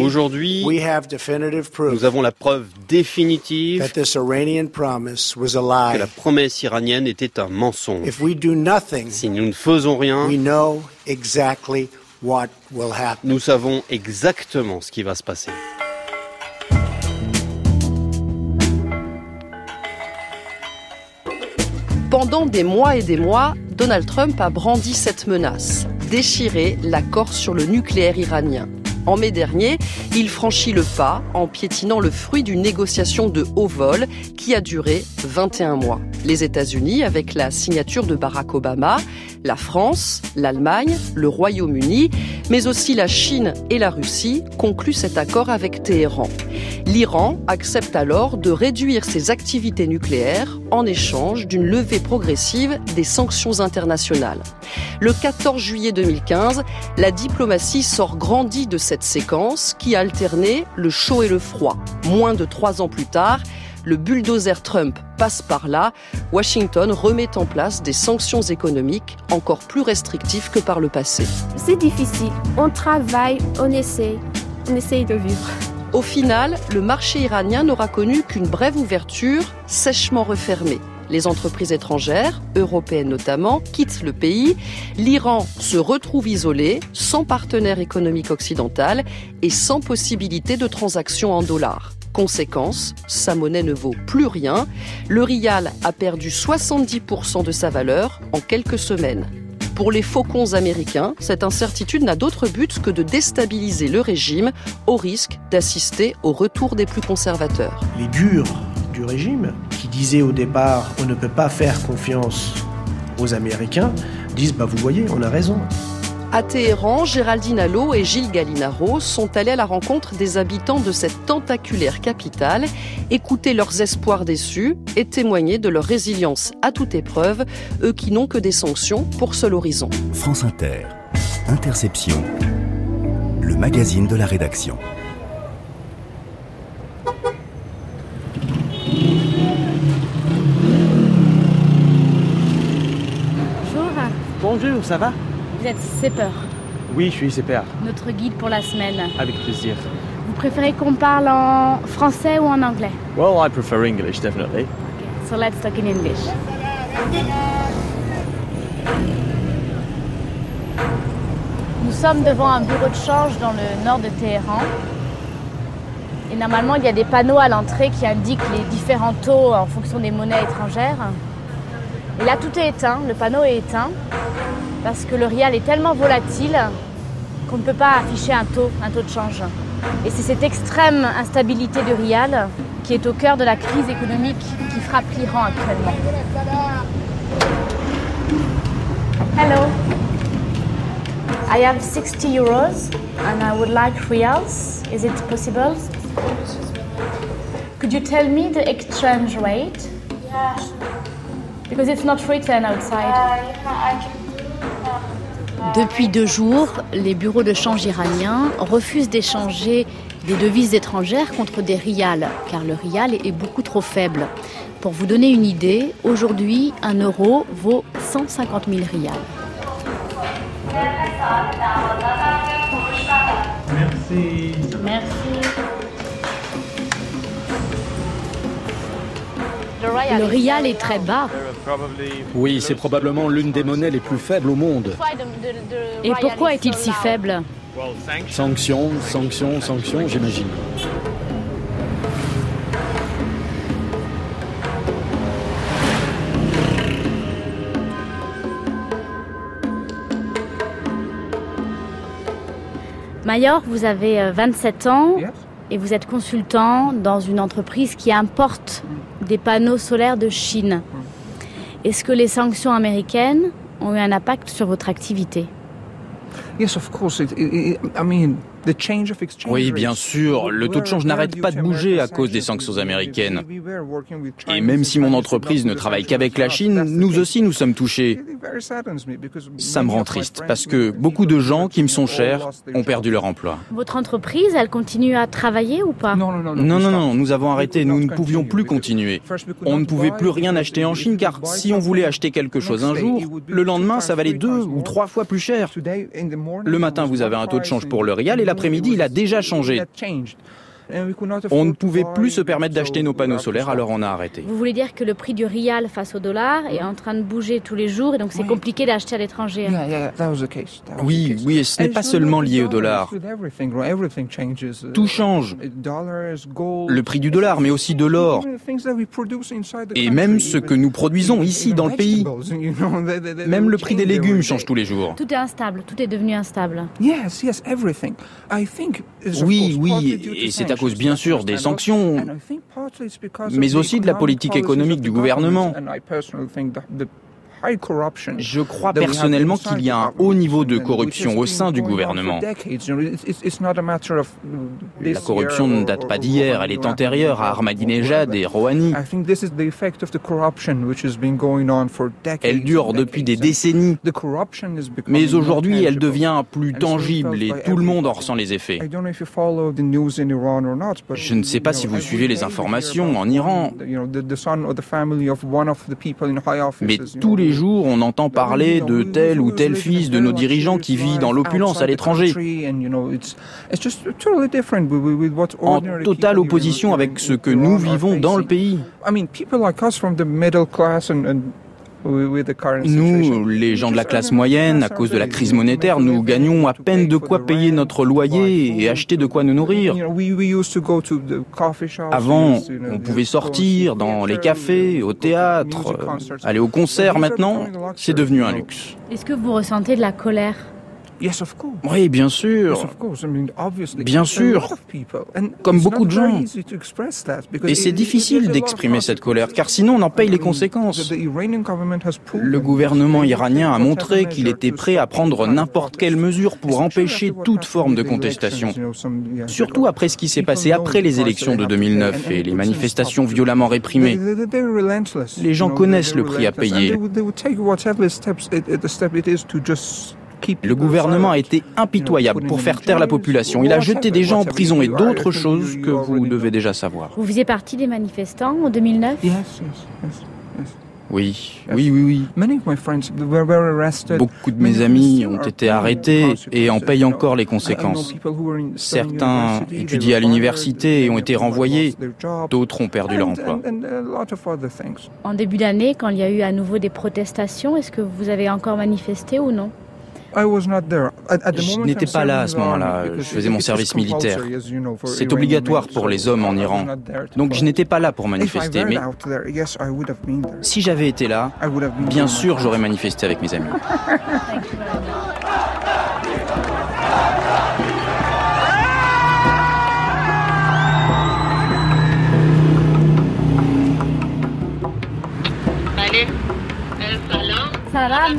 Aujourd'hui, nous avons la preuve définitive que la promesse iranienne était un mensonge. Si nous ne faisons rien, nous savons exactement ce qui va se passer. Pendant des mois et des mois, Donald Trump a brandi cette menace, déchirer l'accord sur le nucléaire iranien. En mai dernier, il franchit le pas en piétinant le fruit d'une négociation de haut vol qui a duré 21 mois. Les États-Unis, avec la signature de Barack Obama, la France, l'Allemagne, le Royaume-Uni, mais aussi la Chine et la Russie concluent cet accord avec Téhéran. L'Iran accepte alors de réduire ses activités nucléaires en échange d'une levée progressive des sanctions internationales. Le 14 juillet 2015, la diplomatie sort grandie de cette séquence qui a alterné le chaud et le froid. Moins de trois ans plus tard, le bulldozer Trump passe par là, Washington remet en place des sanctions économiques encore plus restrictives que par le passé. C'est difficile. On travaille, on essaie, on essaye de vivre. Au final, le marché iranien n'aura connu qu'une brève ouverture, sèchement refermée. Les entreprises étrangères, européennes notamment, quittent le pays. L'Iran se retrouve isolé, sans partenaire économique occidental et sans possibilité de transactions en dollars. Conséquence, sa monnaie ne vaut plus rien. Le rial a perdu 70% de sa valeur en quelques semaines. Pour les faucons américains, cette incertitude n'a d'autre but que de déstabiliser le régime au risque d'assister au retour des plus conservateurs. Les durs du régime, qui disaient au départ on ne peut pas faire confiance aux Américains, disent bah vous voyez, on a raison. À Téhéran, Géraldine Allo et Gilles Gallinaro sont allés à la rencontre des habitants de cette tentaculaire capitale, écouter leurs espoirs déçus et témoigner de leur résilience à toute épreuve, eux qui n'ont que des sanctions pour seul horizon. France Inter, Interception, le magazine de la rédaction. Bonjour. Bonjour, ça va? Vous êtes CEPER Oui, je suis CEPER. Notre guide pour la semaine. Avec plaisir. Vous préférez qu'on parle en français ou en anglais? Well, I prefer English, definitely. Okay, so let's talk in English. Nous sommes devant un bureau de change dans le nord de Téhéran. Et normalement, il y a des panneaux à l'entrée qui indiquent les différents taux en fonction des monnaies étrangères. Et là, tout est éteint, le panneau est éteint parce que le rial est tellement volatile qu'on ne peut pas afficher un taux, un taux de change. Et c'est cette extrême instabilité du rial qui est au cœur de la crise économique qui frappe l'Iran actuellement. Hello. I have 60 euros and I would like reals. Is it possible? Could you tell me the exchange rate? Yeah. Because it's not written outside. Uh, yeah, depuis deux jours, les bureaux de change iraniens refusent d'échanger des devises étrangères contre des rials, car le rial est beaucoup trop faible. Pour vous donner une idée, aujourd'hui, un euro vaut 150 000 rials. Le rial est très bas. Oui, c'est probablement l'une des monnaies les plus faibles au monde. Et pourquoi est-il si faible Sanctions, sanctions, sanctions, j'imagine. Mayor, vous avez 27 ans et vous êtes consultant dans une entreprise qui importe des panneaux solaires de Chine. Est-ce que les sanctions américaines ont eu un impact sur votre activité? Yes, of course. I mean, oui, bien sûr, le taux de change n'arrête pas de bouger à cause des sanctions américaines. Et même si mon entreprise ne travaille qu'avec la Chine, nous aussi nous sommes touchés. Ça me rend triste parce que beaucoup de gens qui me sont chers ont perdu leur emploi. Votre entreprise, elle continue à travailler ou pas? Non, non, non, nous avons arrêté, nous ne pouvions plus continuer. On ne pouvait plus rien acheter en Chine car si on voulait acheter quelque chose un jour, le lendemain ça valait deux ou trois fois plus cher. Le matin vous avez un taux de change pour le rial et après-midi, il a déjà changé. On ne pouvait plus se permettre d'acheter nos panneaux solaires, alors on a arrêté. Vous voulez dire que le prix du rial face au dollar est en train de bouger tous les jours et donc c'est compliqué d'acheter à l'étranger Oui, oui, et ce n'est pas seulement lié au dollar. Tout change. Le prix du dollar, mais aussi de l'or. Et même ce que nous produisons ici dans le pays. Même le prix des légumes change tous les jours. Tout est instable, tout est devenu instable. Oui, oui, et c'est à cause bien sûr des sanctions, mais aussi de la politique économique du gouvernement. Je crois personnellement qu'il y a un haut niveau de corruption au sein du gouvernement. La corruption ne date pas d'hier, elle est antérieure à Ahmadinejad et Rouhani. Elle dure depuis des décennies, mais aujourd'hui elle devient plus tangible et tout le monde en ressent les effets. Je ne sais pas si vous suivez les informations en Iran, mais tous les jours, on entend parler de tel ou tel fils de nos dirigeants qui vit dans l'opulence à l'étranger, en totale opposition avec ce que nous vivons dans le pays. Nous, les gens de la classe moyenne, à cause de la crise monétaire, nous gagnons à peine de quoi payer notre loyer et acheter de quoi nous nourrir. Avant, on pouvait sortir dans les cafés, au théâtre, aller au concert. Maintenant, c'est devenu un luxe. Est-ce que vous ressentez de la colère? Oui, bien sûr. Bien sûr. Comme beaucoup de gens. Et c'est difficile d'exprimer cette colère, car sinon on en paye les conséquences. Le gouvernement iranien a montré qu'il était prêt à prendre n'importe quelle mesure pour empêcher toute forme de contestation. Surtout après ce qui s'est passé après les élections de 2009 et les manifestations violemment réprimées. Les gens connaissent le prix à payer. Le gouvernement a été impitoyable pour faire taire la population. Il a jeté des gens en prison et d'autres choses que vous devez déjà savoir. Vous faisiez partie des manifestants en 2009 oui, oui, oui, oui. Beaucoup de mes amis ont été arrêtés et en payent encore les conséquences. Certains étudiaient à l'université et ont été renvoyés. D'autres ont perdu leur emploi. En début d'année, quand il y a eu à nouveau des protestations, est-ce que vous avez encore manifesté ou non? Je n'étais pas là à ce moment-là, je faisais mon service militaire. C'est obligatoire pour les hommes en Iran. Donc je n'étais pas là pour manifester, mais si j'avais été là, bien sûr j'aurais manifesté avec mes amis. Salam.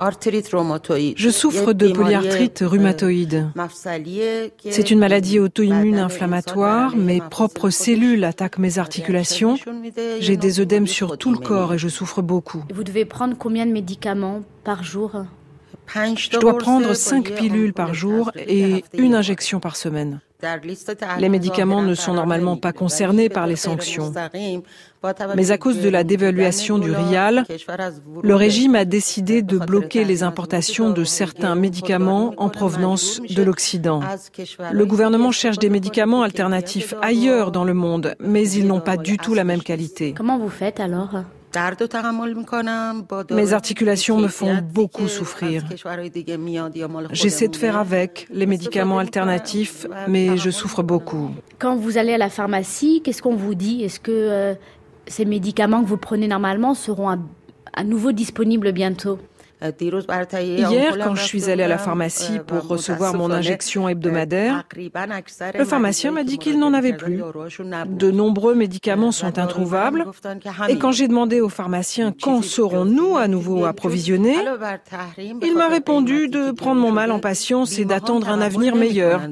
Je souffre de polyarthrite rhumatoïde. C'est une maladie auto-immune inflammatoire. Mes propres cellules attaquent mes articulations. J'ai des œdèmes sur tout le corps et je souffre beaucoup. Vous devez prendre combien de médicaments par jour? Je dois prendre 5 pilules par jour et une injection par semaine. Les médicaments ne sont normalement pas concernés par les sanctions. Mais à cause de la dévaluation du rial, le régime a décidé de bloquer les importations de certains médicaments en provenance de l'Occident. Le gouvernement cherche des médicaments alternatifs ailleurs dans le monde, mais ils n'ont pas du tout la même qualité. Comment vous faites alors? Mes articulations me font beaucoup souffrir. J'essaie de faire avec les médicaments alternatifs, mais je souffre beaucoup. Quand vous allez à la pharmacie, qu'est-ce qu'on vous dit? Est-ce que euh, ces médicaments que vous prenez normalement seront à, nouveau disponibles bientôt? Hier, quand je suis allée à la pharmacie pour recevoir mon injection hebdomadaire, le pharmacien m'a dit qu'il n'en avait plus. De nombreux médicaments sont introuvables. Et quand j'ai demandé au pharmacien quand serons-nous à nouveau approvisionnés, il m'a répondu de prendre mon mal en patience et d'attendre un avenir meilleur.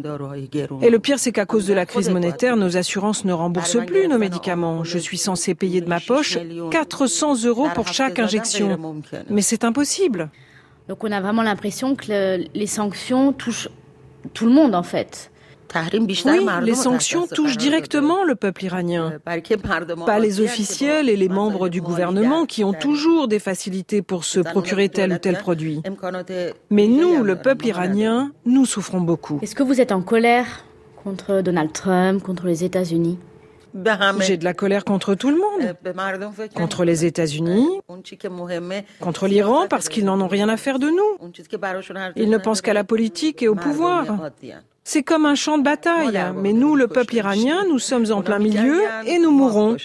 Et le pire, c'est qu'à cause de la crise monétaire, nos assurances ne remboursent plus nos médicaments. Je suis censée payer de ma poche 400 euros pour chaque injection. Mais c'est impossible. Donc on a vraiment l'impression que les sanctions touchent tout le monde en fait. Oui, les sanctions touchent directement le peuple iranien, pas les officiels et les membres du gouvernement qui ont toujours des facilités pour se procurer tel ou tel produit. Mais nous, le peuple iranien, nous souffrons beaucoup. Est-ce que vous êtes en colère contre Donald Trump, contre les États-Unis? J'ai de la colère contre tout le monde. Contre les États-Unis, contre l'Iran parce qu'ils n'en ont rien à faire de nous. Ils ne pensent qu'à la politique et au pouvoir. C'est comme un champ de bataille, mais nous, le peuple iranien, nous sommes en plein milieu et nous mourrons.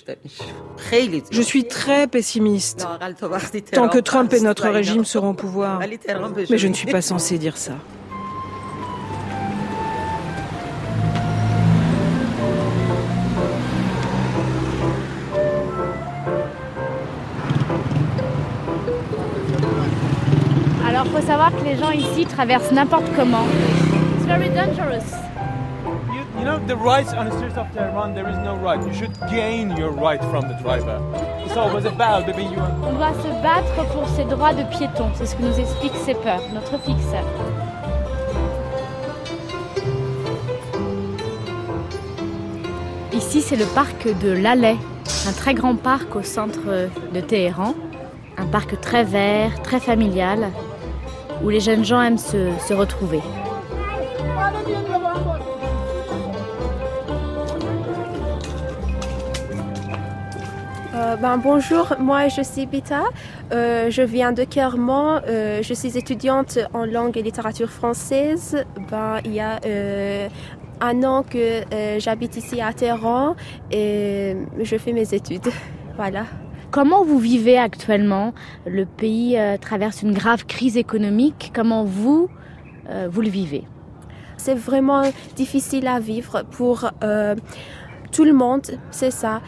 Je suis très pessimiste. Tant que Trump et notre régime seront au pouvoir. Mais je ne suis pas censé dire ça. Gens ici traversent n'importe comment. It's very dangerous. You, you know, the rights on the streets of Tehran, there is no right. You should gain your right from the driver. It's always a battle between you and... On doit se battre pour ses droits de piéton. C'est ce que nous explique Sepper, notre fixeur. Ici, c'est le parc de l'Alais, un très grand parc au centre de Téhéran. Un parc très vert, très familial, où les jeunes gens aiment se, se retrouver. Euh, ben, bonjour, moi je suis Bita, euh, je viens de Clermont, euh, je suis étudiante en langue et littérature française. Ben, il y a un an que j'habite ici à Téhéran et je fais mes études. Voilà. Comment vous vivez actuellement Le pays euh, traverse une grave crise économique? Comment vous, euh, vous le vivez? C'est vraiment difficile à vivre pour euh, tout le monde, c'est ça.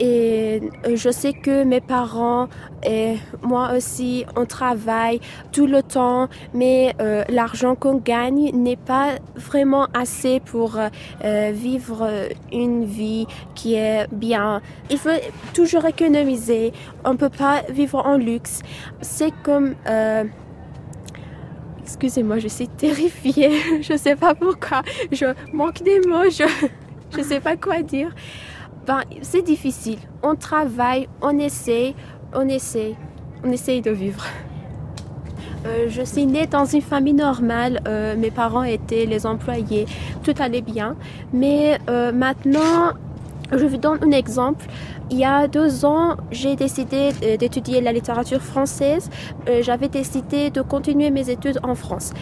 Et euh, je sais que mes parents et moi aussi, on travaille tout le temps, mais euh, l'argent qu'on gagne n'est pas vraiment assez pour euh, vivre une vie qui est bien. Il faut toujours économiser. On ne peut pas vivre en luxe. C'est comme... Excusez-moi, je suis terrifiée. je ne sais pas pourquoi. Je manque des mots. Je ne sais pas quoi dire. Ben, c'est difficile. On travaille, on essaie, on essaie, on essaye de vivre. Euh, je suis née dans une famille normale. Euh, mes parents étaient les employés. Tout allait bien. Mais euh, maintenant, je vous donne un exemple. Il y a deux ans, j'ai décidé euh, d'étudier la littérature française. Euh, j'avais décidé de continuer mes études en France.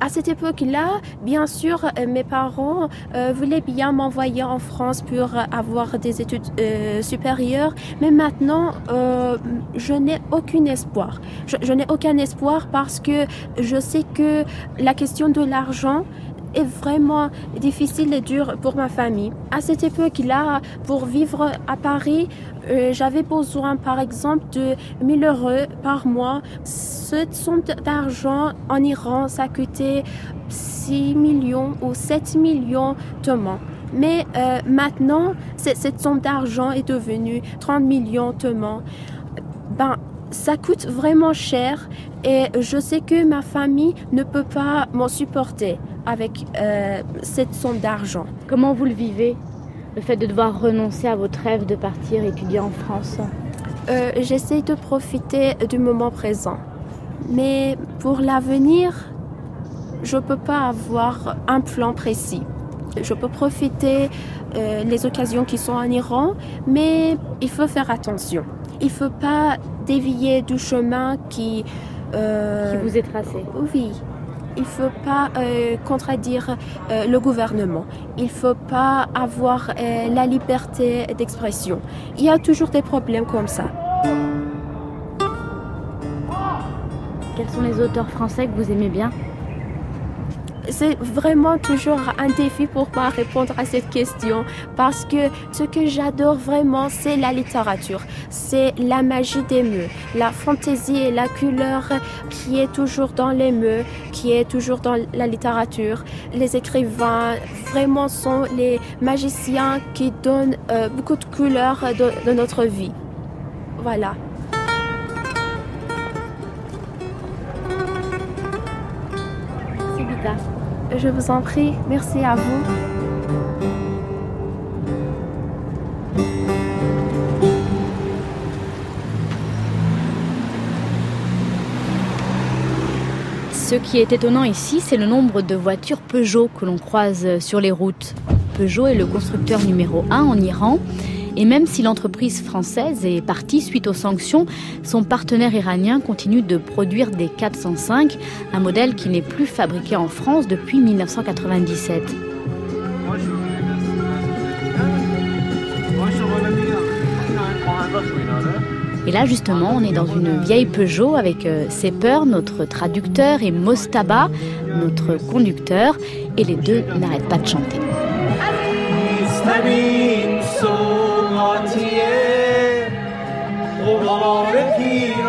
À cette époque-là, bien sûr, euh, mes parents voulaient bien m'envoyer en France pour avoir des études supérieures. Mais maintenant, je n'ai aucun espoir. je n'ai aucun espoir parce que je sais que la question de l'argent est vraiment difficile et dur pour ma famille. À cette époque-là, pour vivre à Paris, euh, j'avais besoin par exemple de 1000 euros par mois. Cette somme d'argent en Iran, ça coûtait 6 millions ou 7 millions de mois. Mais euh, maintenant, cette somme d'argent est devenue 30 millions de mois. Ben, ça coûte vraiment cher et je sais que ma famille ne peut pas m'en supporter avec euh, cette somme d'argent. Comment vous le vivez, le fait de devoir renoncer à votre rêve de partir étudier en France? Euh, J'essaie de profiter du moment présent. Mais pour l'avenir, je ne peux pas avoir un plan précis. Je peux profiter euh, les occasions qui sont en Iran, mais il faut faire attention. Il ne faut pas dévier du chemin qui... Euh, qui vous est tracé. Oui. Il ne faut pas euh, contredire euh, le gouvernement. Il ne faut pas avoir la liberté d'expression. Il y a toujours des problèmes comme ça. Quels sont les auteurs français que vous aimez bien? C'est vraiment toujours un défi pour moi répondre à cette question parce que ce que j'adore vraiment, c'est la littérature, c'est la magie des mots, la fantaisie et la couleur qui est toujours dans les mots, qui est toujours dans la littérature. Les écrivains vraiment sont les magiciens qui donnent euh, beaucoup de couleurs de, notre vie. Voilà. Je vous en prie, merci à vous. Ce qui est étonnant ici, c'est le nombre de voitures Peugeot que l'on croise sur les routes. Peugeot est le constructeur numéro 1 en Iran et même si l'entreprise française est partie suite aux sanctions, son partenaire iranien continue de produire des 405, un modèle qui n'est plus fabriqué en France depuis 1997. Et là, justement, on est dans une vieille Peugeot avec euh, Sepper, notre traducteur, et Mostaba, notre conducteur, et les deux n'arrêtent pas de chanter. آتیه قبار پیر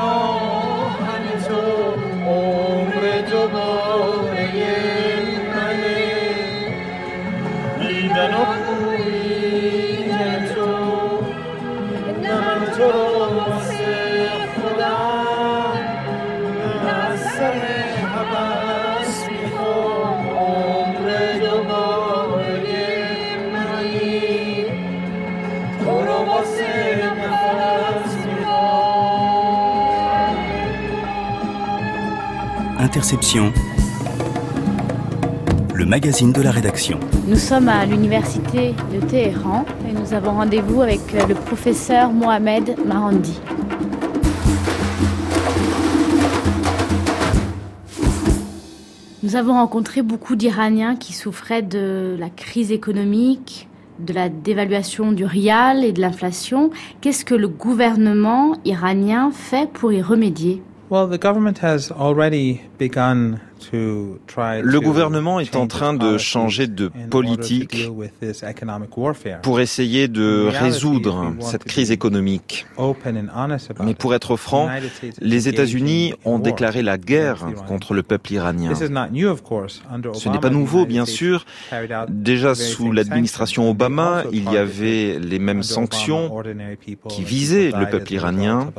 Interception, le magazine de la rédaction. Nous sommes à l'université de Téhéran et nous avons rendez-vous avec euh, le professeur Mohamed Marandi. Nous avons rencontré beaucoup d'Iraniens qui souffraient de la crise économique, de la dévaluation du rial et de l'inflation. Qu'est-ce que le gouvernement iranien fait pour y remédier? Well, the government has already begun Le gouvernement est en train de changer de politique pour essayer de résoudre cette crise économique. Mais pour être franc, les États-Unis ont déclaré la guerre contre le peuple iranien. Ce n'est pas nouveau, bien sûr. Déjà sous l'administration Obama, il y avait les mêmes sanctions qui visaient le peuple iranien.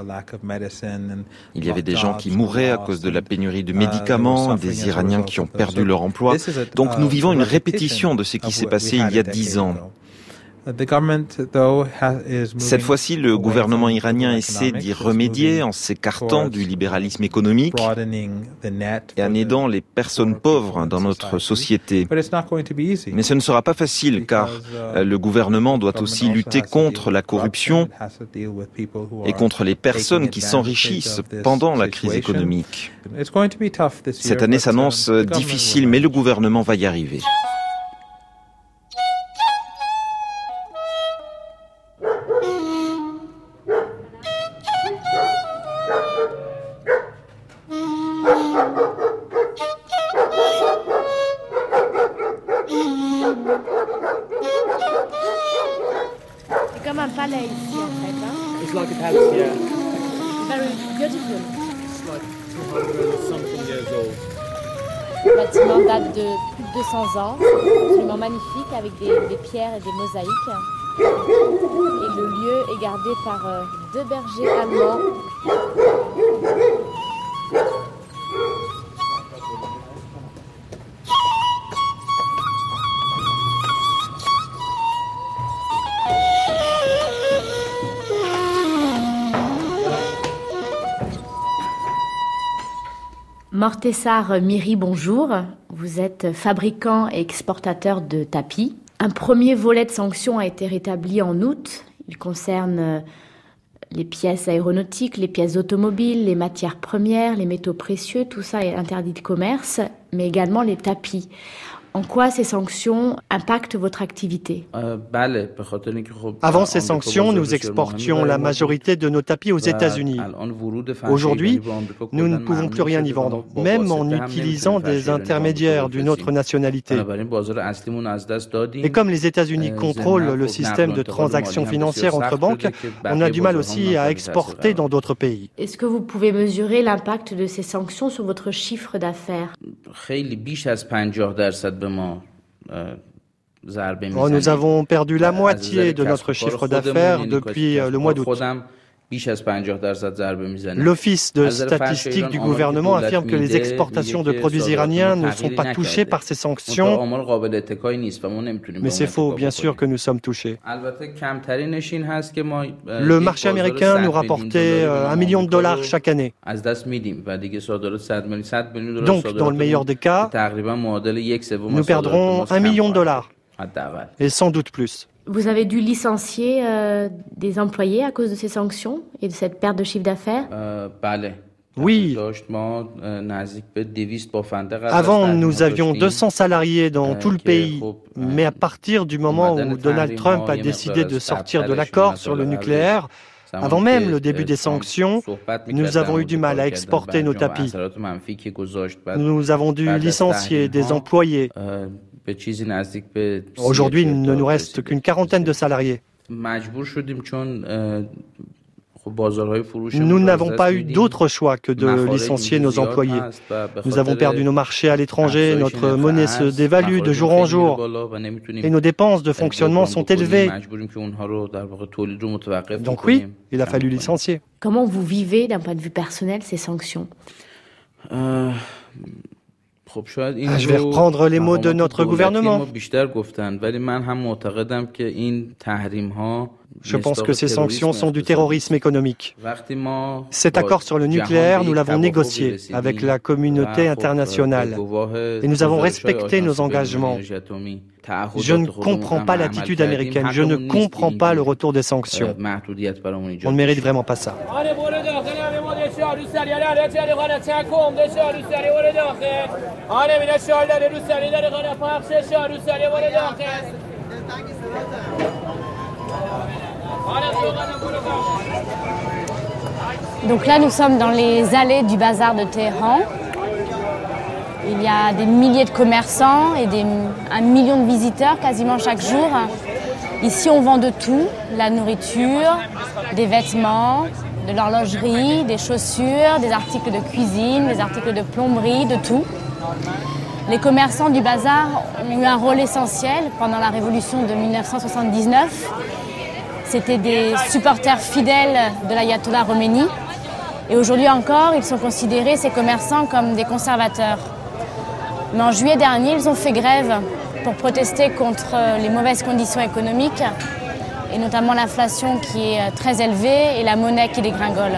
Il y avait des gens qui mouraient à cause de la pénurie de médicaments, des Iraniens qui ont perdu leur emploi. Donc nous vivons une répétition de ce qui s'est passé il y a dix ans. Cette fois-ci, le gouvernement iranien essaie d'y remédier en s'écartant du libéralisme économique et en aidant les personnes pauvres dans notre société. Mais ce ne sera pas facile car uh, le gouvernement doit aussi lutter contre la corruption et contre les personnes qui s'enrichissent pendant la crise économique. Cette année s'annonce difficile, mais le gouvernement va y arriver. Le bâtiment date de plus de 200 ans, absolument magnifique avec des, pierres et des mosaïques. Et le lieu est gardé par euh, deux bergers allemands Mortessar Miri, bonjour. Vous êtes fabricant et exportateur de tapis. Un premier volet de sanctions a été rétabli en août. Il concerne euh, les pièces aéronautiques, les pièces automobiles, les matières premières, les métaux précieux. Tout ça est interdit de commerce, mais également les tapis. En quoi ces sanctions impactent votre activité Avant ces sanctions, nous exportions la majorité de nos tapis aux États-Unis. Aujourd'hui, nous ne pouvons plus rien y vendre, même en utilisant des intermédiaires d'une autre nationalité. Et comme les États-Unis contrôlent le système de transactions financières entre banques, on a du mal aussi à exporter dans d'autres pays. Est-ce que vous pouvez mesurer l'impact de ces sanctions sur votre chiffre d'affaires? Oh, nous avons perdu la moitié de notre chiffre d'affaires depuis euh, le mois d'août. L'Office de statistique du gouvernement affirme que les exportations de produits iraniens ne sont pas touchées par ces sanctions, mais c'est faux, bien sûr que nous sommes touchés. Le marché américain nous rapportait un million de dollars chaque année. Donc, dans le meilleur des cas, nous perdrons un million de dollars, et sans doute plus. Vous avez dû licencier euh, des employés à cause de ces sanctions et de cette perte de chiffre d'affaires? Euh, Oui. Avant, nous avions 200 salariés dans tout le pays. Mais à partir du moment où Donald Trump a décidé de sortir de l'accord sur le nucléaire, avant même le début des sanctions, nous avons eu du mal à exporter nos tapis. Nous avons dû licencier des employés. Aujourd'hui, il ne nous reste qu'une quarantaine de salariés. Nous n'avons pas eu d'autre choix que de licencier nos employés. Nous avons perdu nos marchés à l'étranger, notre monnaie se dévalue de jour en jour et nos dépenses de fonctionnement sont élevées. Donc oui, il a fallu licencier. Comment vous vivez d'un point de vue personnel ces sanctions euh, ah, je vais reprendre les mots de notre gouvernement. Je pense que ces sanctions sont du terrorisme économique. Cet accord sur le nucléaire, nous l'avons négocié avec la communauté internationale et nous avons respecté nos engagements. Je ne comprends pas l'attitude américaine, je ne comprends pas le retour des sanctions. On ne mérite vraiment pas ça. Donc là, nous sommes dans les allées du bazar de Téhéran. Il y a des milliers de commerçants et un million de visiteurs quasiment chaque jour. Ici, on vend de tout, la nourriture, des vêtements, de l'horlogerie, des chaussures, des articles de cuisine, des articles de plomberie, de tout. Les commerçants du bazar ont eu un rôle essentiel pendant la révolution de 1979. C'était des supporters fidèles de l'ayatollah Khomeini. Et aujourd'hui encore, ils sont considérés, ces commerçants, comme des conservateurs. Mais en juillet dernier, ils ont fait grève pour protester contre les mauvaises conditions économiques et notamment l'inflation qui est très élevée et la monnaie qui dégringole.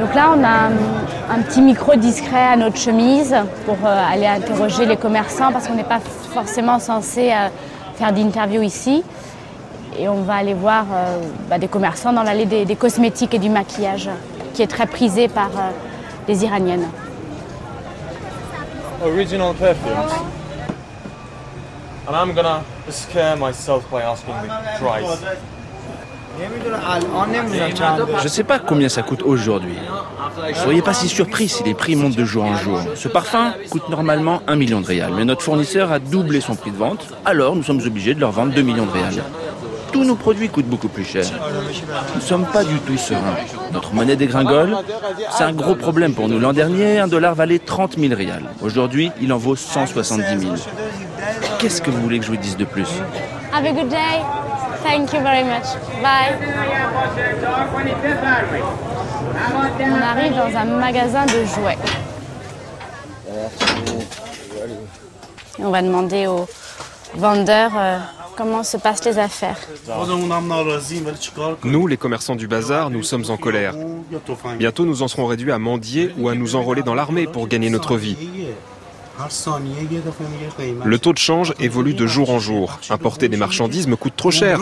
Donc là, on a un petit micro discret à notre chemise pour euh, aller interroger les commerçants parce qu'on n'est pas forcément censé euh, faire d'interview ici. Et on va aller voir euh, bah, des commerçants dans l'allée des, cosmétiques et du maquillage, qui est très prisé par les Iraniennes. Original. And I'm gonna scare myself by asking the price. Je ne sais pas combien ça coûte aujourd'hui. Ne seriez pas si surpris si les prix montent de jour en jour. Ce parfum coûte normalement 1 million de réals, mais notre fournisseur a doublé son prix de vente, alors nous sommes obligés de leur vendre 2 millions de réals. Tous nos produits coûtent beaucoup plus cher. Nous ne sommes pas du tout sereins. Notre monnaie dégringole. C'est un gros problème pour nous. L'an dernier, un dollar valait 30 000 réals. Aujourd'hui, il en vaut 170 000. Qu'est-ce que vous voulez que je vous dise de plus Have a good day. Thank you very much. Bye. On arrive dans un magasin de jouets. on va demander aux vendeurs euh, comment se passent les affaires. Nous, les commerçants du bazar, nous sommes en colère. Bientôt, nous en serons réduits à mendier ou à nous enrôler dans l'armée pour gagner notre vie. Le taux de change évolue de jour en jour. Importer des marchandises me coûte trop cher.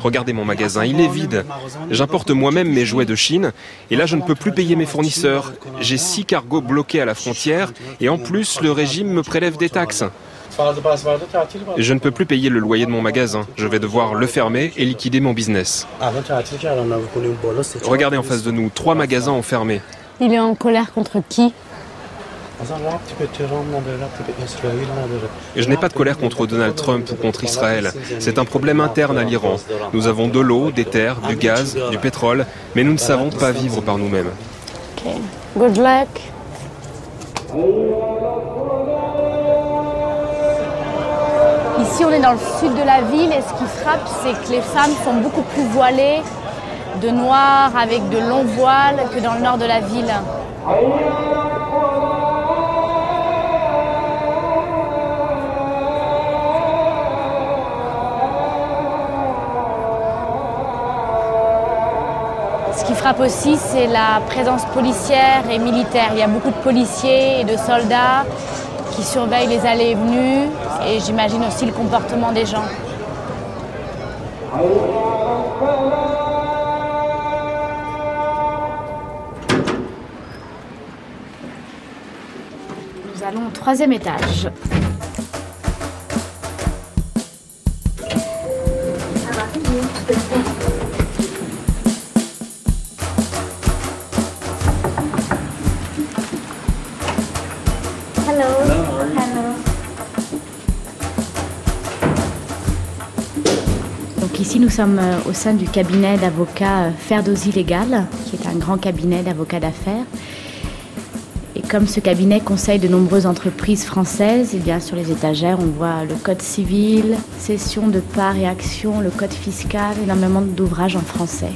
Regardez mon magasin, il est vide. J'importe moi-même mes jouets de Chine et là je ne peux plus payer mes fournisseurs. J'ai six cargos bloqués à la frontière et en plus le régime me prélève des taxes. Je ne peux plus payer le loyer de mon magasin. Je vais devoir le fermer et liquider mon business. Regardez en face de nous, trois magasins ont fermé. Il est en colère contre qui? Je n'ai pas de colère contre Donald Trump ou contre Israël. C'est un problème interne à l'Iran. Nous avons de l'eau, des terres, du gaz, du pétrole, mais nous ne savons pas vivre par nous-mêmes. Good luck. Ici, on est dans le sud de la ville et ce qui frappe, c'est que les femmes sont beaucoup plus voilées, de noir avec de longs voiles que dans le nord de la ville. Ce qui frappe aussi, c'est la présence policière et militaire. Il y a beaucoup de policiers et de soldats qui surveillent les allées et venues et j'imagine aussi le comportement des gens. Nous allons au troisième étage. Ici, nous sommes euh, au sein du cabinet d'avocats euh, Ferdosi Légal, qui est un grand cabinet d'avocats d'affaires. Et comme ce cabinet conseille de nombreuses entreprises françaises, et eh bien sur les étagères, on voit le code civil, cession de parts et actions, le code fiscal, énormément d'ouvrages en français.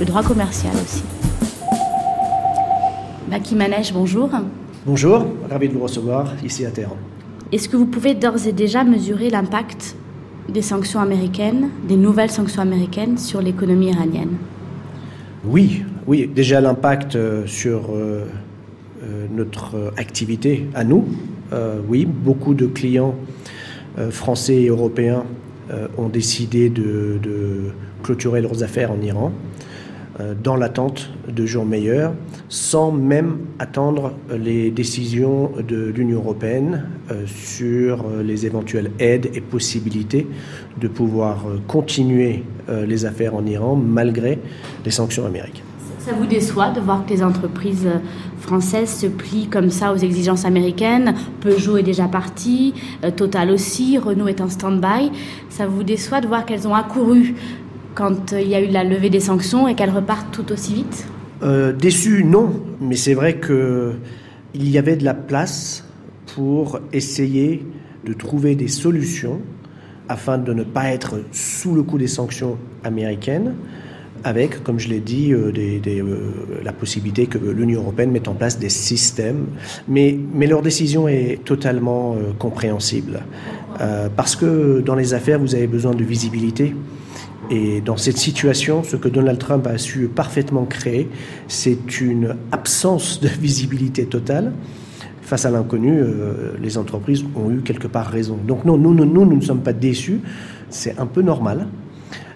Le droit commercial aussi. Baki Manège, bonjour. Bonjour, ravi de vous recevoir ici à Téhéran. Est-ce que vous pouvez d'ores et déjà mesurer l'impact des sanctions américaines, des nouvelles sanctions américaines sur l'économie iranienne? Oui, oui, déjà l'impact euh, sur euh, euh, notre activité à nous. oui, beaucoup de clients français et européens ont décidé de, clôturer leurs affaires en Iran dans l'attente de jours meilleurs, sans même attendre les décisions de l'Union européenne euh, sur euh, les éventuelles aides et possibilités de pouvoir euh, continuer les affaires en Iran malgré les sanctions américaines. Ça vous déçoit de voir que les entreprises françaises se plient comme ça aux exigences américaines? Peugeot est déjà parti, Total aussi, Renault est en stand-by. Ça vous déçoit de voir qu'elles ont accouru quand il y a eu la levée des sanctions et qu'elles repartent tout aussi vite Déçu, non, mais c'est vrai qu'il y avait de la place pour essayer de trouver des solutions afin de ne pas être sous le coup des sanctions américaines, avec, comme je l'ai dit, euh, euh, la possibilité que l'Union européenne mette en place des systèmes. Mais, leur décision est totalement euh, compréhensible. parce que dans les affaires, vous avez besoin de visibilité. Et dans cette situation, ce que Donald Trump a su parfaitement créer, c'est une absence de visibilité totale face à l'inconnu, euh, les entreprises ont eu quelque part raison. Donc non, nous, nous, nous, nous ne sommes pas déçus, c'est un peu normal.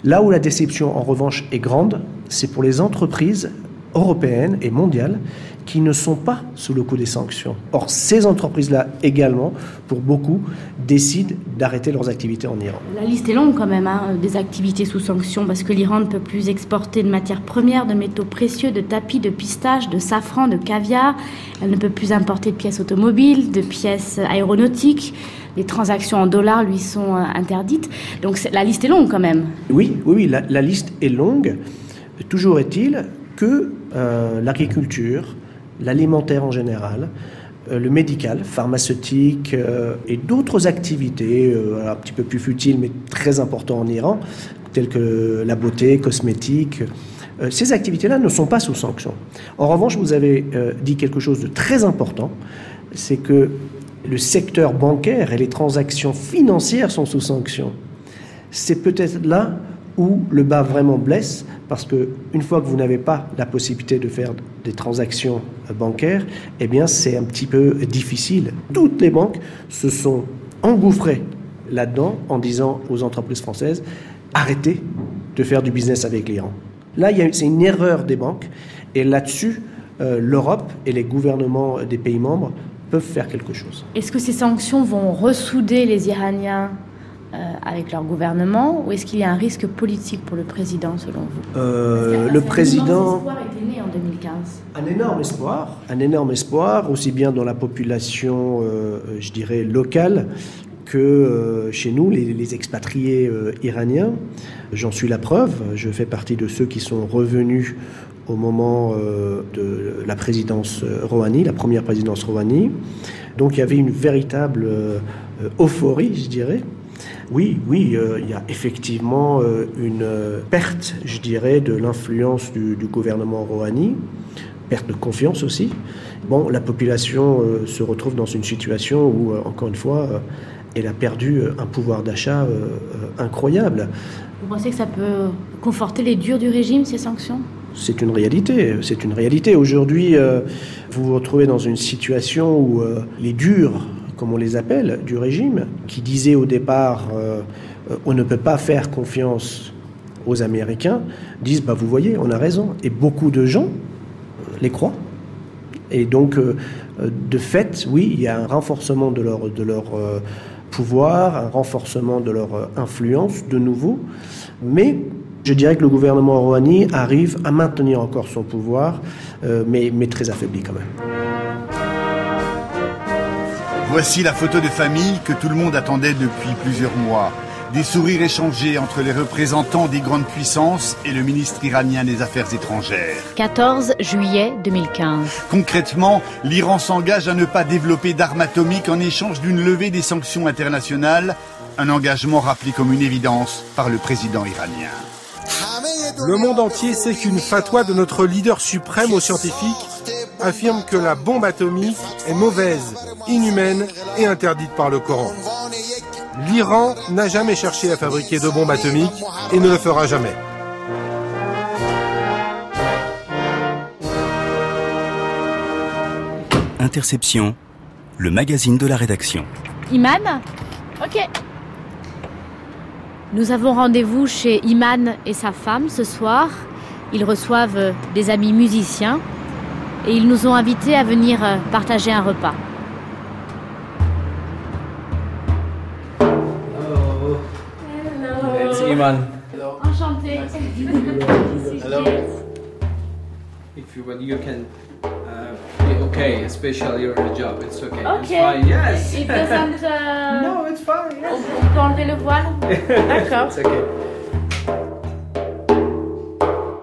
Là où la déception, en revanche, est grande, c'est pour les entreprises européennes et mondiales qui ne sont pas sous le coup des sanctions. Or, ces entreprises-là également, pour beaucoup, décident d'arrêter leurs activités en Iran. La liste est longue quand même hein, des activités sous sanctions, parce que l'Iran ne peut plus exporter de matières premières, de métaux précieux, de tapis, de pistaches, de safran, de caviar. Elle ne peut plus importer de pièces automobiles, de pièces aéronautiques. Les transactions en dollars lui sont euh, interdites. Donc la liste est longue quand même. Oui, oui, oui, la, liste est longue. Toujours est-il que euh, l'agriculture, l'alimentaire en général, euh, le médical, pharmaceutique euh, et d'autres activités euh, un petit peu plus futiles mais très importantes en Iran, telles que la beauté, cosmétique. Ces activités-là ne sont pas sous sanction. En revanche, vous avez dit quelque chose de très important, c'est que le secteur bancaire et les transactions financières sont sous sanction. C'est peut-être là où le bas vraiment blesse, parce que une fois que vous n'avez pas la possibilité de faire des transactions bancaires, eh bien c'est un petit peu difficile. Toutes les banques se sont engouffrées là-dedans en disant aux entreprises françaises arrêtez de faire du business avec l'Iran. Là, c'est une erreur des banques. Et là-dessus, euh, l'Europe et les gouvernements des pays membres peuvent faire quelque chose. Est-ce que ces sanctions vont ressouder les Iraniens? euh, avec leur gouvernement ou est-ce qu'il y a un risque politique pour le président selon vous euh, Le président... espoir était né en 2015. Un énorme espoir, un énorme espoir, aussi bien dans la population, euh, je dirais, locale que chez nous, les, expatriés iraniens. J'en suis la preuve, je fais partie de ceux qui sont revenus au moment de la présidence Rouhani, la première présidence Rouhani. Donc il y avait une véritable euphorie, je dirais, oui, oui, euh, il y a effectivement euh, une perte, je dirais, de l'influence du, gouvernement Rouhani, perte de confiance aussi. Bon, la population euh, se retrouve dans une situation où, encore une fois, elle a perdu un pouvoir d'achat incroyable. Vous pensez que ça peut conforter les durs du régime, ces sanctions? C'est une réalité. C'est une réalité. Aujourd'hui, vous vous retrouvez dans une situation où les durs comme on les appelle, du régime, qui disait au départ euh, euh, on ne peut pas faire confiance aux Américains, disent bah vous voyez, on a raison. Et beaucoup de gens euh, les croient. Et donc, de fait, oui, il y a un renforcement de leur, pouvoir, un renforcement de leur influence de nouveau. Mais je dirais que le gouvernement Rouhani arrive à maintenir encore son pouvoir, mais très affaibli quand même. Voici la photo de famille que tout le monde attendait depuis plusieurs mois. Des sourires échangés entre les représentants des grandes puissances et le ministre iranien des Affaires étrangères. 14 juillet 2015. Concrètement, l'Iran s'engage à ne pas développer d'armes atomiques en échange d'une levée des sanctions internationales, un engagement rappelé comme une évidence par le président iranien. Le monde entier sait qu'une fatwa de notre leader suprême aux scientifiques affirme que la bombe atomique est mauvaise, inhumaine et interdite par le Coran. L'Iran n'a jamais cherché à fabriquer de bombes atomiques et ne le fera jamais. Interception, le magazine de la rédaction. Iman Ok. Nous avons rendez-vous chez Iman et sa femme ce soir. Ils reçoivent des amis musiciens et ils nous ont invités à venir euh, partager un repas. Hello. Hello. It's Iman. Hello. Enchanté. Hello. If you want, you can uh, be okay, especially your job. It's okay. Okay. It's fine. Yes. It doesn't. Uh... no, it's fine. Yes. On peut enlever le voile. D'accord. it's okay.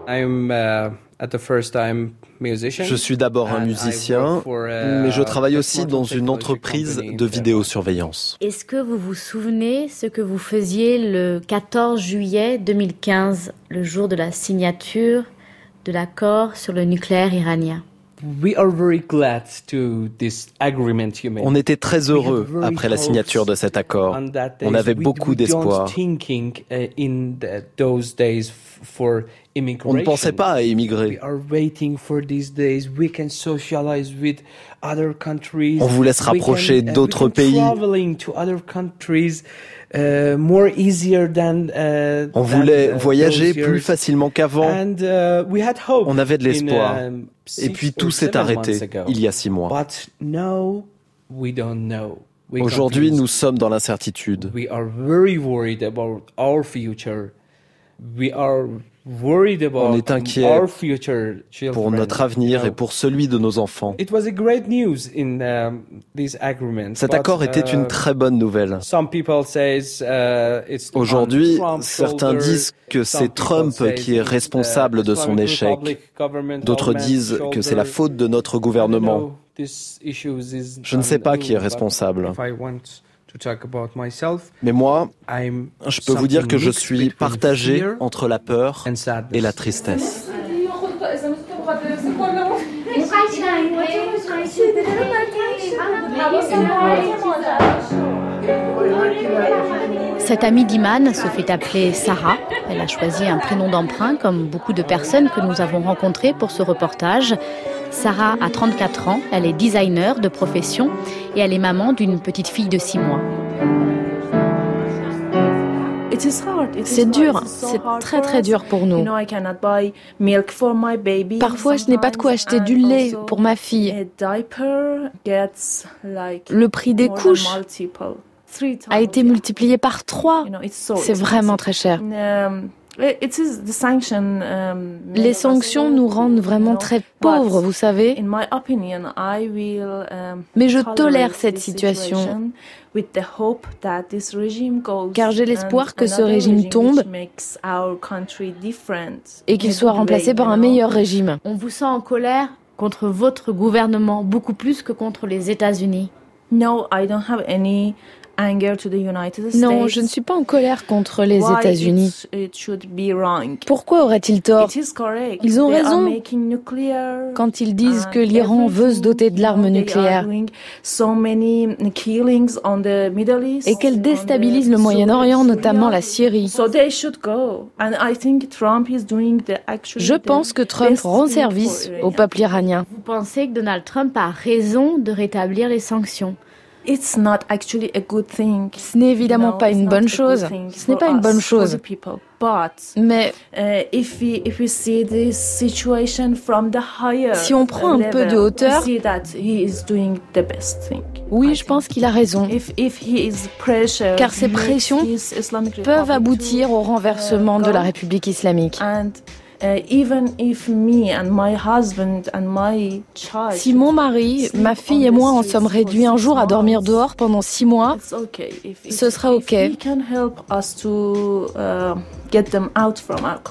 I'm uh, at the first time Je suis d'abord un musicien, mais je travaille aussi dans une entreprise de vidéosurveillance. Est-ce que vous vous souvenez ce que vous faisiez le 14 juillet 2015, le jour de la signature de l'accord sur le nucléaire iranien? On était très heureux après la signature de cet accord. On avait beaucoup d'espoir. On ne pensait pas à émigrer. On voulait se rapprocher d'autres pays. Uh, uh, On voulait voyager plus facilement qu'avant. Uh, On avait de l'espoir. Et puis tout s'est arrêté il y a six mois. Aujourd'hui, nous sommes dans l'incertitude. On est inquiet pour notre avenir et pour celui de nos enfants. Um, Cet accord était une uh, très bonne nouvelle. Uh, Aujourd'hui, certains disent que c'est Trump qui est uh, responsable de son échec. D'autres disent que c'est la faute de notre gouvernement. Je ne sais pas qui est responsable. Mais moi, je peux vous dire que je suis partagé entre la peur et la tristesse. Cette amie d'Iman se fait appeler Sarah. Elle a choisi un prénom d'emprunt comme beaucoup de personnes que nous avons rencontrées pour ce reportage. Sarah a 34 ans, elle est designer de profession et elle est maman d'une petite fille de 6 mois. C'est dur, c'est très très dur pour nous. Parfois, je n'ai pas de quoi acheter du lait pour ma fille. Le prix des couches a été multiplié par trois. C'est vraiment très cher. Les sanctions nous rendent vraiment très pauvres, vous savez. Mais je tolère cette situation car j'ai l'espoir que ce régime tombe et qu'il soit remplacé par un meilleur régime. On vous sent en colère contre votre gouvernement beaucoup plus que contre les États-Unis. No, I don't have any non, je ne suis pas en colère contre les États-Unis. Pourquoi aurait-il tort Ils ont raison. quand ils disent que l'Iran veut se doter de l'arme nucléaire. et qu'elle déstabilise le Moyen-Orient, notamment la Syrie. Je pense que Trump rend service au peuple iranien. Vous pensez que Donald Trump a raison de rétablir les sanctions? Ce n'est évidemment pas une bonne chose. Ce n'est pas une bonne chose. Mais si on prend un peu de hauteur, oui, je pense qu'il a raison. Car ces pressions peuvent aboutir au renversement de la République islamique. Si mon mari, ma fille et moi en sommes réduits un jour à dormir dehors pendant six mois, ce sera ok. Uh,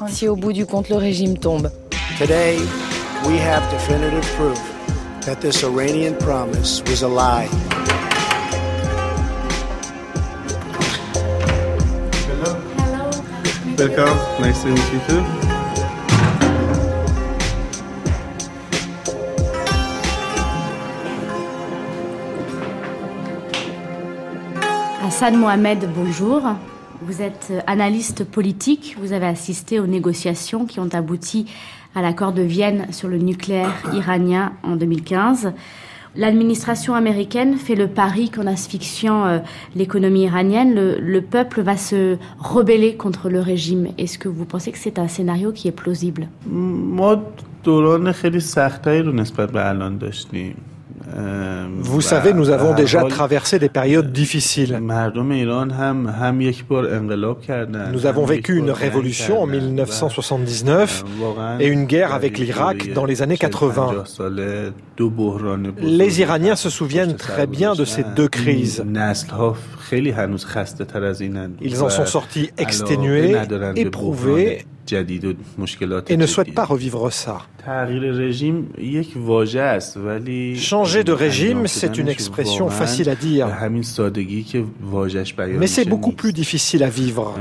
si au bout du compte le régime tombe. Today, we have definitive proof that this Iranian promise was a lie. Hello. Welcome. Nice to meet you too. Hassan Mohamed, bonjour. Vous êtes analyste politique. Vous avez assisté aux négociations qui ont abouti à l'accord de Vienne sur le nucléaire iranien en 2015. L'administration américaine fait le pari qu'en asphyxiant euh, l'économie iranienne, le, peuple va se rebeller contre le régime. Est-ce que vous pensez que c'est un scénario qui est plausible? Vous savez, nous avons déjà traversé des périodes difficiles. Nous avons vécu une révolution en 1979 et une guerre avec l'Irak dans les années 80. Les Iraniens se souviennent très bien de ces deux crises. Ils en sont sortis exténués, éprouvés et ne souhaitent pas revivre ça. Changer de régime, c'est une expression facile à dire, mais c'est beaucoup plus difficile à vivre.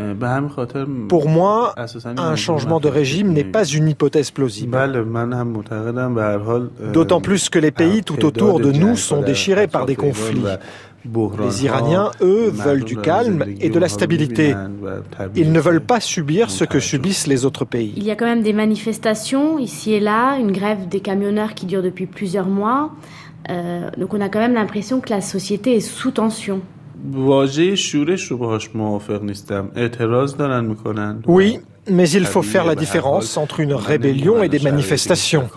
Pour moi, un changement de régime n'est pas une hypothèse plausible. D'autant plus que les pays tout autour de nous sont déchirés par des conflits. Les Iraniens, eux, veulent du calme et de la stabilité. Ils ne veulent pas subir ce que subissent les autres pays. Il y a quand même des manifestations ici et là, une grève des camionneurs qui dure depuis plusieurs mois. Euh, donc on a quand même l'impression que la société est sous tension. Oui, mais il faut faire la différence entre une rébellion et des manifestations.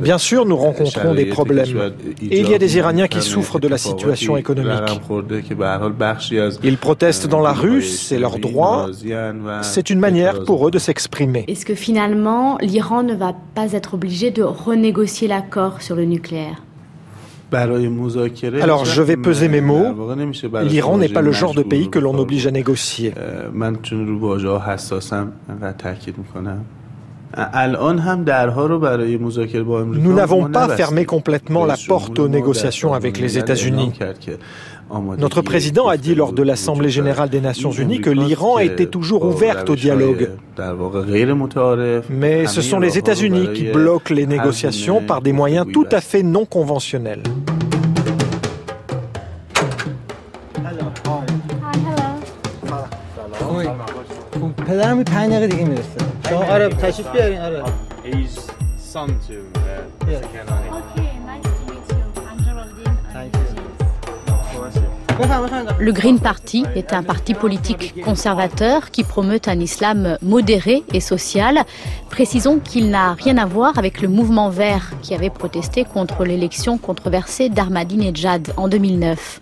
Bien sûr, nous rencontrons des problèmes. Et il y a des Iraniens qui souffrent de la situation économique. Ils protestent dans la rue, c'est leur droit. C'est une manière pour eux de s'exprimer. Est-ce que finalement, l'Iran ne va pas être obligé de renégocier l'accord sur le nucléaire? Alors je vais peser mes mots. L'Iran n'est pas le genre de pays que l'on oblige à négocier. Nous n'avons pas fermé complètement la porte aux négociations avec les États-Unis. Notre président a dit lors de l'Assemblée générale des Nations unies que l'Iran était toujours ouverte au dialogue. Mais ce sont les États-Unis qui bloquent les négociations par des moyens tout à fait non conventionnels. Le Green Party est un parti politique conservateur qui promeut un islam modéré et social. Précisons qu'il n'a rien à voir avec le mouvement vert qui avait protesté contre l'élection controversée d'Ahmadinejad en 2009.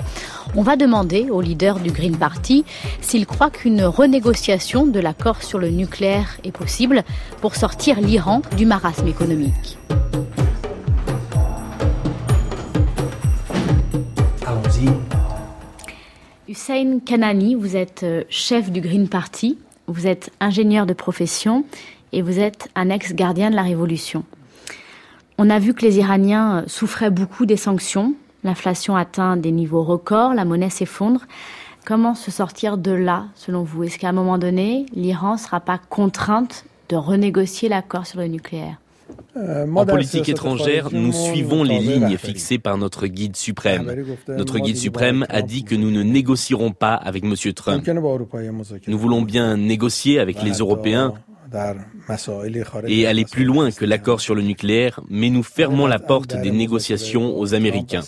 On va demander au leader du Green Party s'il croit qu'une renégociation de l'accord sur le nucléaire est possible pour sortir l'Iran du marasme économique. Hussein Kanani, vous êtes euh, chef du Green Party, vous êtes ingénieur de profession et vous êtes un ex-gardien de la Révolution. On a vu que les Iraniens euh, souffraient beaucoup des sanctions L'inflation atteint des niveaux records, la monnaie s'effondre. Comment se sortir de là, selon vous? Est-ce qu'à un moment donné, l'Iran ne sera pas contrainte de renégocier l'accord sur le nucléaire? En politique étrangère, nous suivons les lignes fixées par notre guide suprême. Notre guide suprême a dit que nous ne négocierons pas avec M. Trump. Nous voulons bien négocier avec les Européens et aller plus loin que l'accord sur le nucléaire, mais nous fermons la porte des négociations aux Américains.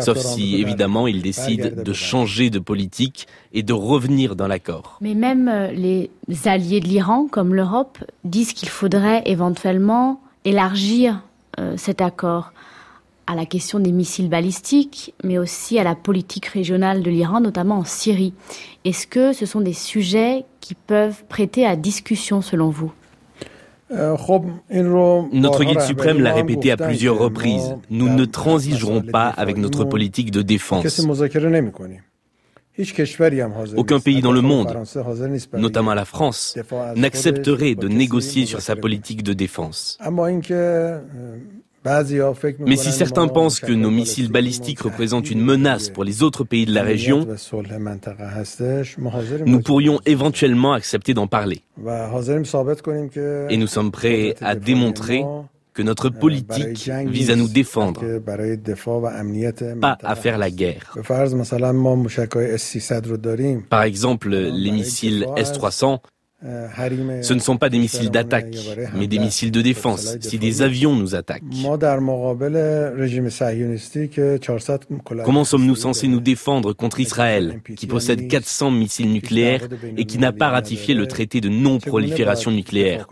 Sauf si, évidemment, ils décident de changer de politique et de revenir dans l'accord. Mais même euh, les alliés de l'Iran, comme l'Europe, disent qu'il faudrait éventuellement élargir euh, cet accord à la question des missiles balistiques, mais aussi à la politique régionale de l'Iran, notamment en Syrie. Est-ce que ce sont des sujets qui peuvent prêter à discussion selon vous? Notre guide suprême l'a répété à plusieurs reprises. Nous ne transigerons pas avec notre politique de défense. Aucun pays dans le monde, notamment la France, n'accepterait de négocier sur sa politique de défense. Mais si certains pensent que nos missiles balistiques représentent une menace pour les autres pays de la région, nous pourrions éventuellement accepter d'en parler. Et nous sommes prêts à démontrer que notre politique vise à nous défendre, pas à faire la guerre. Par exemple, les missiles S-300 ce ne sont pas des missiles d'attaque, mais des missiles de défense, si des avions nous attaquent. Comment sommes-nous censés nous défendre contre Israël, qui possède 400 missiles nucléaires et qui n'a pas ratifié le traité de non-prolifération nucléaire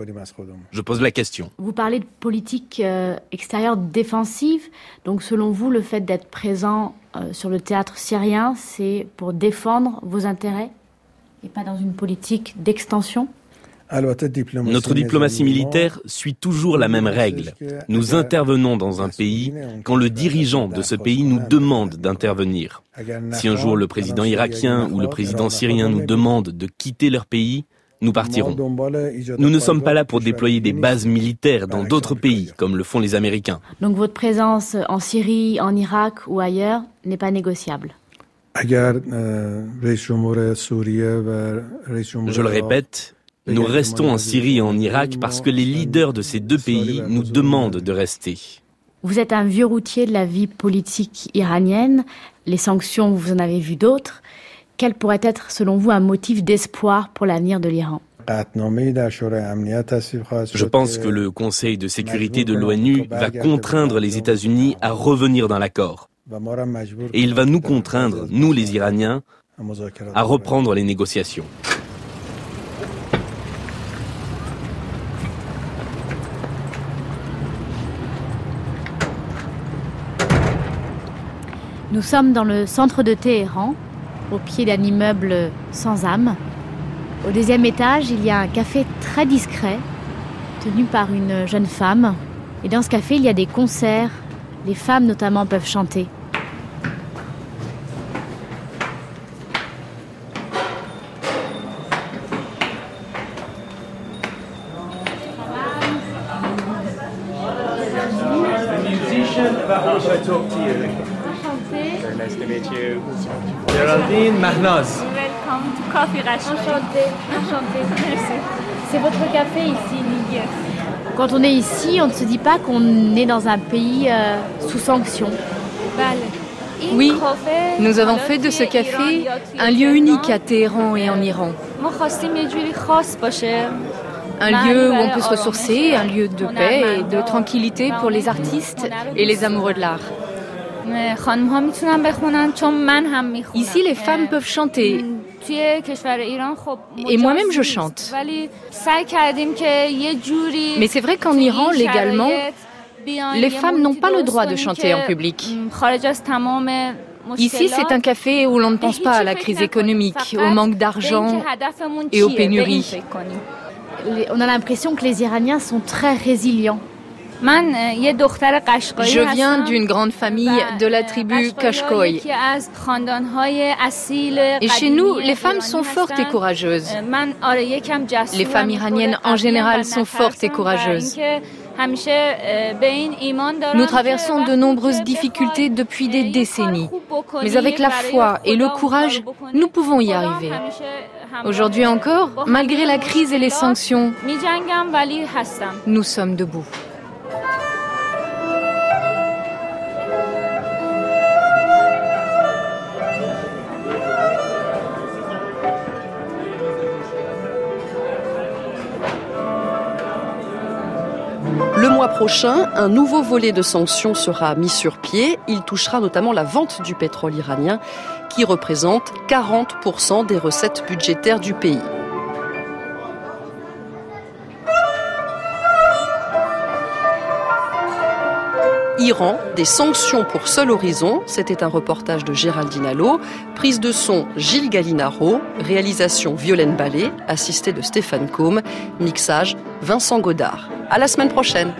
Je pose la question. Vous parlez de politique euh, extérieure défensive, donc selon vous, le fait d'être présent euh, sur le théâtre syrien, c'est pour défendre vos intérêts? Et pas dans une politique d'extension notre diplomatie militaire suit toujours la même règle. Nous intervenons dans un pays quand le dirigeant de ce pays nous demande d'intervenir. Si un jour le président irakien ou le président syrien nous demandent de quitter leur pays, nous partirons. Nous ne sommes pas là pour déployer des bases militaires dans d'autres pays, comme le font les Américains. Donc votre présence en Syrie, en Irak ou ailleurs n'est pas négociable je le répète, nous restons en Syrie et en Irak parce que les leaders de ces deux pays nous demandent de rester. Vous êtes un vieux routier de la vie politique iranienne. Les sanctions, vous en avez vu d'autres. Quel pourrait être, selon vous, un motif d'espoir pour l'avenir de l'Iran? je pense que le Conseil de sécurité de l'ONU va contraindre les États-Unis à revenir dans l'accord. Et il va nous contraindre, nous les Iraniens, à reprendre les négociations. Nous sommes dans le centre de Téhéran, au pied d'un immeuble sans âme. Au deuxième étage, il y a un café très discret, tenu par une jeune femme. Et dans ce café, il y a des concerts. Les femmes notamment peuvent chanter. Mahnaz. Welcome to Coffee Enchanté, enchanté. Merci. C'est votre café ici, Yes. Quand on est ici, on ne se dit pas qu'on est dans un pays euh, sous sanction. Oui, nous avons fait de ce café un lieu unique à Téhéran et en Iran. Un lieu où on peut se ressourcer, un lieu de paix et de tranquillité pour les artistes et les amoureux de l'art. Ici, les femmes peuvent chanter. Et moi-même, je chante. Mais c'est vrai qu'en Iran, légalement, les femmes n'ont pas le droit de chanter en public. Ici, c'est un café où l'on ne pense pas à la crise économique, au manque d'argent et aux pénuries. On a l'impression que les Iraniens sont très résilients. Je viens d'une grande famille de la tribu Kashkoy. Et chez nous, les femmes sont fortes et courageuses. Les femmes iraniennes en général sont fortes et courageuses. Nous traversons de nombreuses difficultés depuis des décennies, mais avec la foi et le courage, nous pouvons y arriver. Aujourd'hui encore, malgré la crise et les sanctions, nous sommes debout. Prochain, un nouveau volet de sanctions sera mis sur pied. Il touchera notamment la vente du pétrole iranien, qui représente 40% des recettes budgétaires du pays. Iran, des sanctions pour seul horizon. C'était un reportage de Géraldine Allo. Prise de son Gilles Gallinaro. Réalisation Violaine Ballet, assistée de Stéphane Combe. Mixage Vincent Godard. À la semaine prochaine.